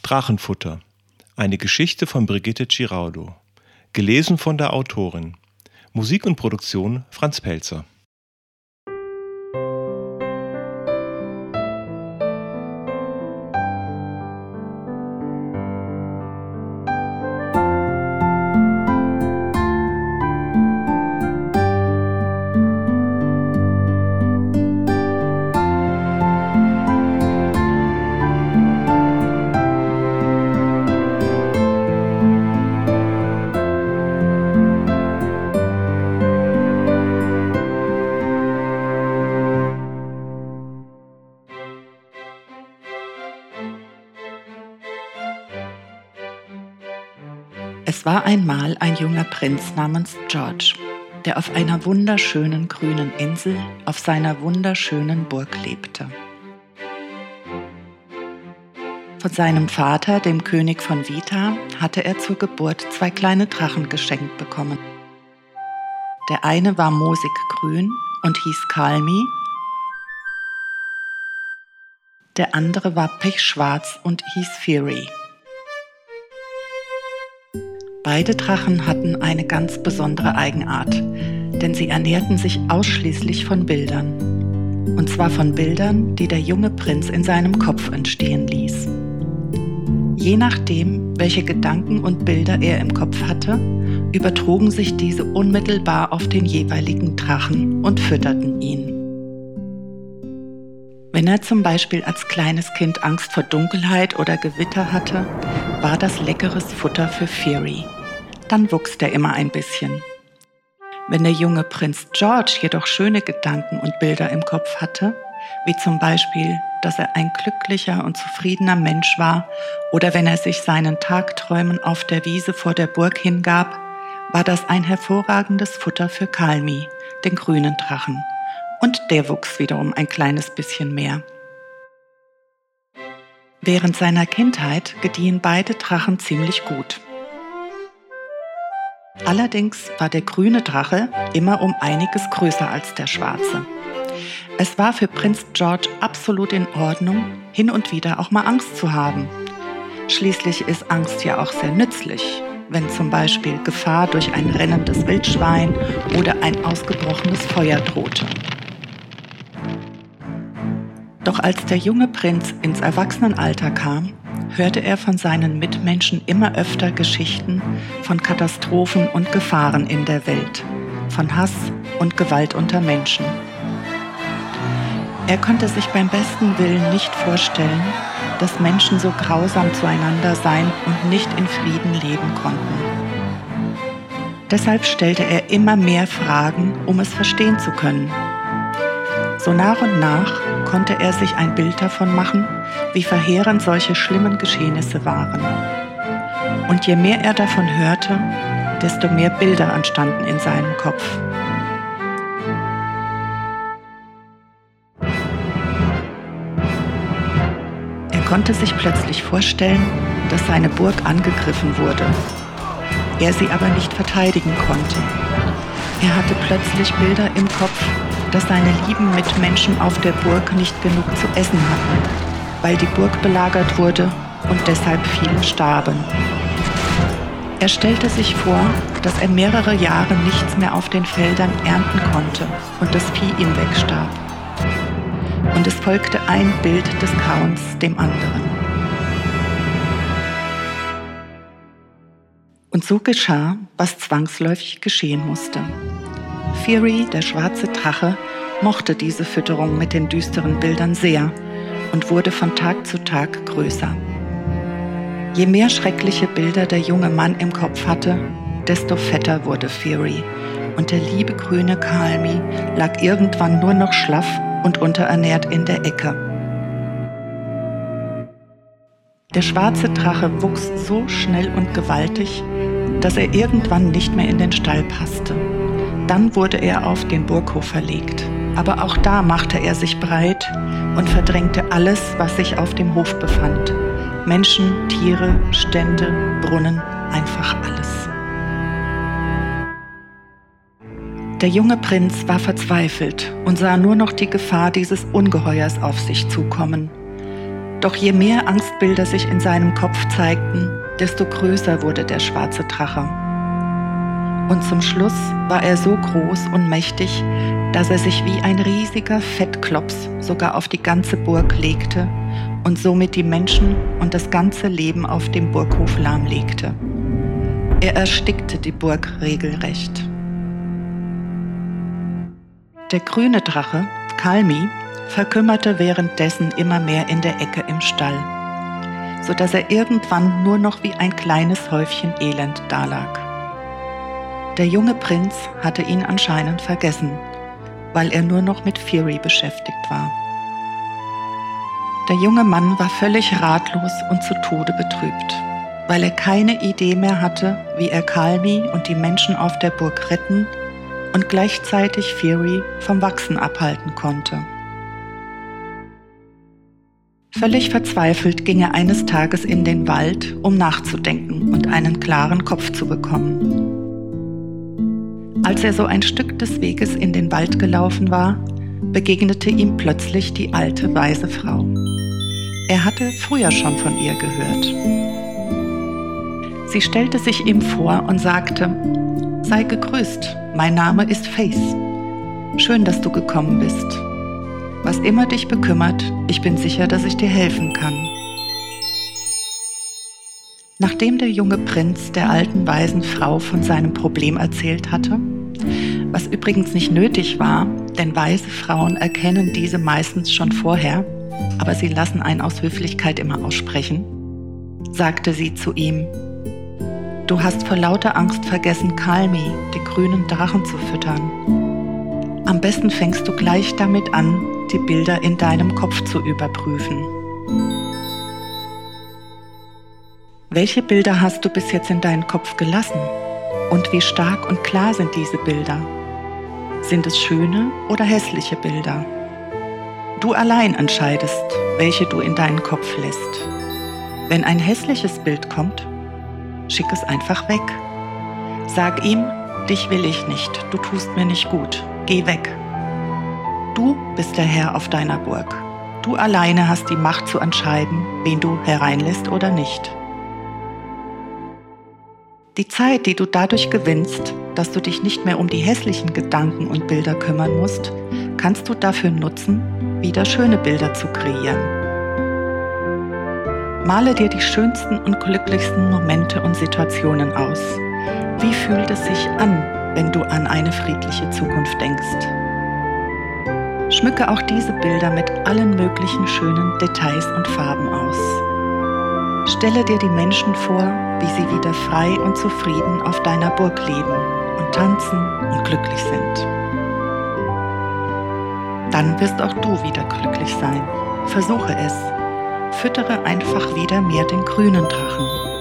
Drachenfutter. Eine Geschichte von Brigitte Giraudo. Gelesen von der Autorin. Musik und Produktion Franz Pelzer. Es war einmal ein junger Prinz namens George, der auf einer wunderschönen grünen Insel auf seiner wunderschönen Burg lebte. Von seinem Vater, dem König von Vita, hatte er zur Geburt zwei kleine Drachen geschenkt bekommen. Der eine war moosig grün und hieß Kalmi, der andere war pechschwarz und hieß Fury. Beide Drachen hatten eine ganz besondere Eigenart, denn sie ernährten sich ausschließlich von Bildern. Und zwar von Bildern, die der junge Prinz in seinem Kopf entstehen ließ. Je nachdem, welche Gedanken und Bilder er im Kopf hatte, übertrugen sich diese unmittelbar auf den jeweiligen Drachen und fütterten ihn. Wenn er zum Beispiel als kleines Kind Angst vor Dunkelheit oder Gewitter hatte, war das leckeres Futter für Fury. Dann wuchs er immer ein bisschen. Wenn der junge Prinz George jedoch schöne Gedanken und Bilder im Kopf hatte, wie zum Beispiel, dass er ein glücklicher und zufriedener Mensch war oder wenn er sich seinen Tagträumen auf der Wiese vor der Burg hingab, war das ein hervorragendes Futter für Kalmi, den grünen Drachen, und der wuchs wiederum ein kleines bisschen mehr. Während seiner Kindheit gediehen beide Drachen ziemlich gut. Allerdings war der grüne Drache immer um einiges größer als der schwarze. Es war für Prinz George absolut in Ordnung, hin und wieder auch mal Angst zu haben. Schließlich ist Angst ja auch sehr nützlich, wenn zum Beispiel Gefahr durch ein rennendes Wildschwein oder ein ausgebrochenes Feuer drohte. Doch als der junge Prinz ins Erwachsenenalter kam, hörte er von seinen Mitmenschen immer öfter Geschichten von Katastrophen und Gefahren in der Welt, von Hass und Gewalt unter Menschen. Er konnte sich beim besten Willen nicht vorstellen, dass Menschen so grausam zueinander sein und nicht in Frieden leben konnten. Deshalb stellte er immer mehr Fragen, um es verstehen zu können so nach und nach konnte er sich ein Bild davon machen, wie verheerend solche schlimmen Geschehnisse waren. Und je mehr er davon hörte, desto mehr Bilder entstanden in seinem Kopf. Er konnte sich plötzlich vorstellen, dass seine Burg angegriffen wurde, er sie aber nicht verteidigen konnte. Er hatte plötzlich Bilder im Kopf, dass seine lieben Mitmenschen auf der Burg nicht genug zu essen hatten, weil die Burg belagert wurde und deshalb viele starben. Er stellte sich vor, dass er mehrere Jahre nichts mehr auf den Feldern ernten konnte und das Vieh ihm wegstarb. Und es folgte ein Bild des Grauens dem anderen. Und so geschah, was zwangsläufig geschehen musste. Fury, der schwarze Drache, mochte diese Fütterung mit den düsteren Bildern sehr und wurde von Tag zu Tag größer. Je mehr schreckliche Bilder der junge Mann im Kopf hatte, desto fetter wurde Fury und der liebe grüne Kalmi lag irgendwann nur noch schlaff und unterernährt in der Ecke. Der schwarze Drache wuchs so schnell und gewaltig, dass er irgendwann nicht mehr in den Stall passte. Dann wurde er auf den Burghof verlegt. Aber auch da machte er sich breit und verdrängte alles, was sich auf dem Hof befand. Menschen, Tiere, Stände, Brunnen, einfach alles. Der junge Prinz war verzweifelt und sah nur noch die Gefahr dieses Ungeheuers auf sich zukommen. Doch je mehr Angstbilder sich in seinem Kopf zeigten, desto größer wurde der schwarze Drache. Und zum Schluss war er so groß und mächtig, dass er sich wie ein riesiger Fettklops sogar auf die ganze Burg legte und somit die Menschen und das ganze Leben auf dem Burghof lahmlegte. Er erstickte die Burg regelrecht. Der grüne Drache, Kalmi, verkümmerte währenddessen immer mehr in der Ecke im Stall, so dass er irgendwann nur noch wie ein kleines Häufchen Elend dalag. Der junge Prinz hatte ihn anscheinend vergessen, weil er nur noch mit Fury beschäftigt war. Der junge Mann war völlig ratlos und zu Tode betrübt, weil er keine Idee mehr hatte, wie er Kalmi und die Menschen auf der Burg retten und gleichzeitig Fury vom Wachsen abhalten konnte. Völlig verzweifelt ging er eines Tages in den Wald, um nachzudenken und einen klaren Kopf zu bekommen. Als er so ein Stück des Weges in den Wald gelaufen war, begegnete ihm plötzlich die alte weise Frau. Er hatte früher schon von ihr gehört. Sie stellte sich ihm vor und sagte, Sei gegrüßt, mein Name ist Face. Schön, dass du gekommen bist. Was immer dich bekümmert, ich bin sicher, dass ich dir helfen kann. Nachdem der junge Prinz der alten weisen Frau von seinem Problem erzählt hatte, was übrigens nicht nötig war, denn weise Frauen erkennen diese meistens schon vorher, aber sie lassen einen aus Höflichkeit immer aussprechen, sagte sie zu ihm, Du hast vor lauter Angst vergessen, Kalmi, den grünen Drachen, zu füttern. Am besten fängst du gleich damit an, die Bilder in deinem Kopf zu überprüfen. Welche Bilder hast du bis jetzt in deinen Kopf gelassen? Und wie stark und klar sind diese Bilder? Sind es schöne oder hässliche Bilder? Du allein entscheidest, welche du in deinen Kopf lässt. Wenn ein hässliches Bild kommt, schick es einfach weg. Sag ihm, dich will ich nicht, du tust mir nicht gut, geh weg. Du bist der Herr auf deiner Burg. Du alleine hast die Macht zu entscheiden, wen du hereinlässt oder nicht. Die Zeit, die du dadurch gewinnst, dass du dich nicht mehr um die hässlichen Gedanken und Bilder kümmern musst, kannst du dafür nutzen, wieder schöne Bilder zu kreieren. Male dir die schönsten und glücklichsten Momente und Situationen aus. Wie fühlt es sich an, wenn du an eine friedliche Zukunft denkst? Schmücke auch diese Bilder mit allen möglichen schönen Details und Farben aus. Stelle dir die Menschen vor, wie sie wieder frei und zufrieden auf deiner Burg leben und tanzen und glücklich sind. Dann wirst auch du wieder glücklich sein. Versuche es. Füttere einfach wieder mehr den grünen Drachen.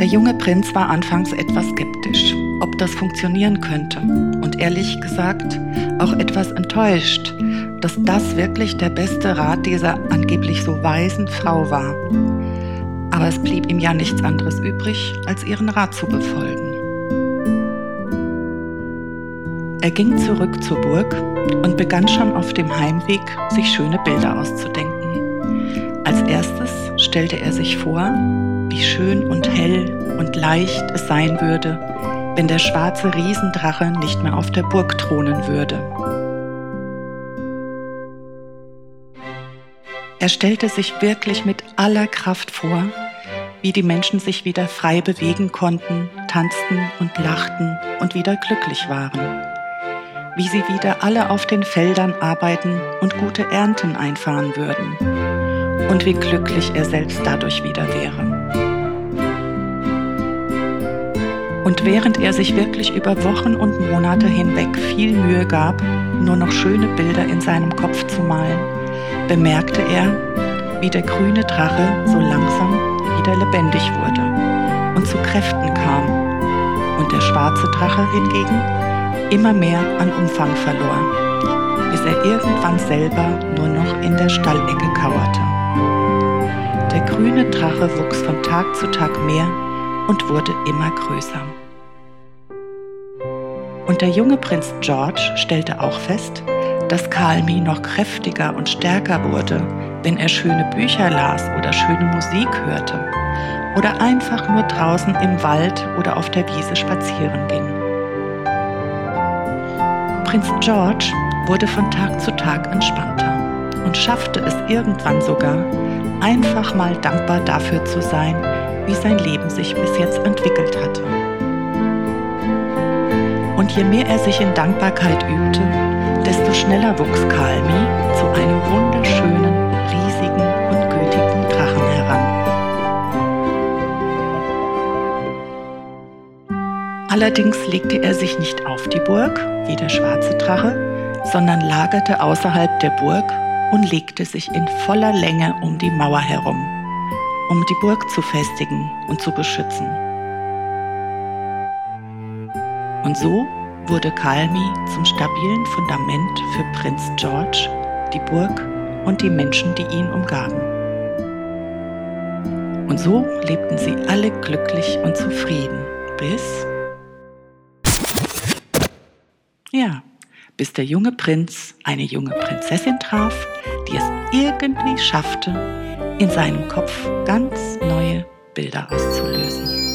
Der junge Prinz war anfangs etwas skeptisch, ob das funktionieren könnte und ehrlich gesagt auch etwas enttäuscht, dass das wirklich der beste Rat dieser angeblich so weisen Frau war. Aber es blieb ihm ja nichts anderes übrig, als ihren Rat zu befolgen. Er ging zurück zur Burg und begann schon auf dem Heimweg, sich schöne Bilder auszudenken. Als erstes stellte er sich vor, wie schön und hell und leicht es sein würde, wenn der schwarze Riesendrache nicht mehr auf der Burg thronen würde. Er stellte sich wirklich mit aller Kraft vor, wie die Menschen sich wieder frei bewegen konnten, tanzten und lachten und wieder glücklich waren. Wie sie wieder alle auf den Feldern arbeiten und gute Ernten einfahren würden. Und wie glücklich er selbst dadurch wieder wäre. Und während er sich wirklich über Wochen und Monate hinweg viel Mühe gab, nur noch schöne Bilder in seinem Kopf zu malen, bemerkte er, wie der grüne Drache so langsam wieder lebendig wurde und zu Kräften kam und der schwarze Drache hingegen immer mehr an Umfang verlor, bis er irgendwann selber nur noch in der Stallecke kauerte. Der grüne Drache wuchs von Tag zu Tag mehr und wurde immer größer. Und der junge Prinz George stellte auch fest, dass Kalmi noch kräftiger und stärker wurde, wenn er schöne Bücher las oder schöne Musik hörte oder einfach nur draußen im Wald oder auf der Wiese spazieren ging. Prinz George wurde von Tag zu Tag entspannter und schaffte es irgendwann sogar, einfach mal dankbar dafür zu sein, wie sein Leben sich bis jetzt entwickelt hatte. Und je mehr er sich in Dankbarkeit übte, desto schneller wuchs Kalmi zu einem wunderschönen, riesigen und gütigen Drachen heran. Allerdings legte er sich nicht auf die Burg, wie der schwarze Drache, sondern lagerte außerhalb der Burg und legte sich in voller Länge um die Mauer herum, um die Burg zu festigen und zu beschützen. Und so wurde Kalmi zum stabilen Fundament für Prinz George, die Burg und die Menschen, die ihn umgaben. Und so lebten sie alle glücklich und zufrieden, bis... Ja, bis der junge Prinz eine junge Prinzessin traf, die es irgendwie schaffte, in seinem Kopf ganz neue Bilder auszulösen.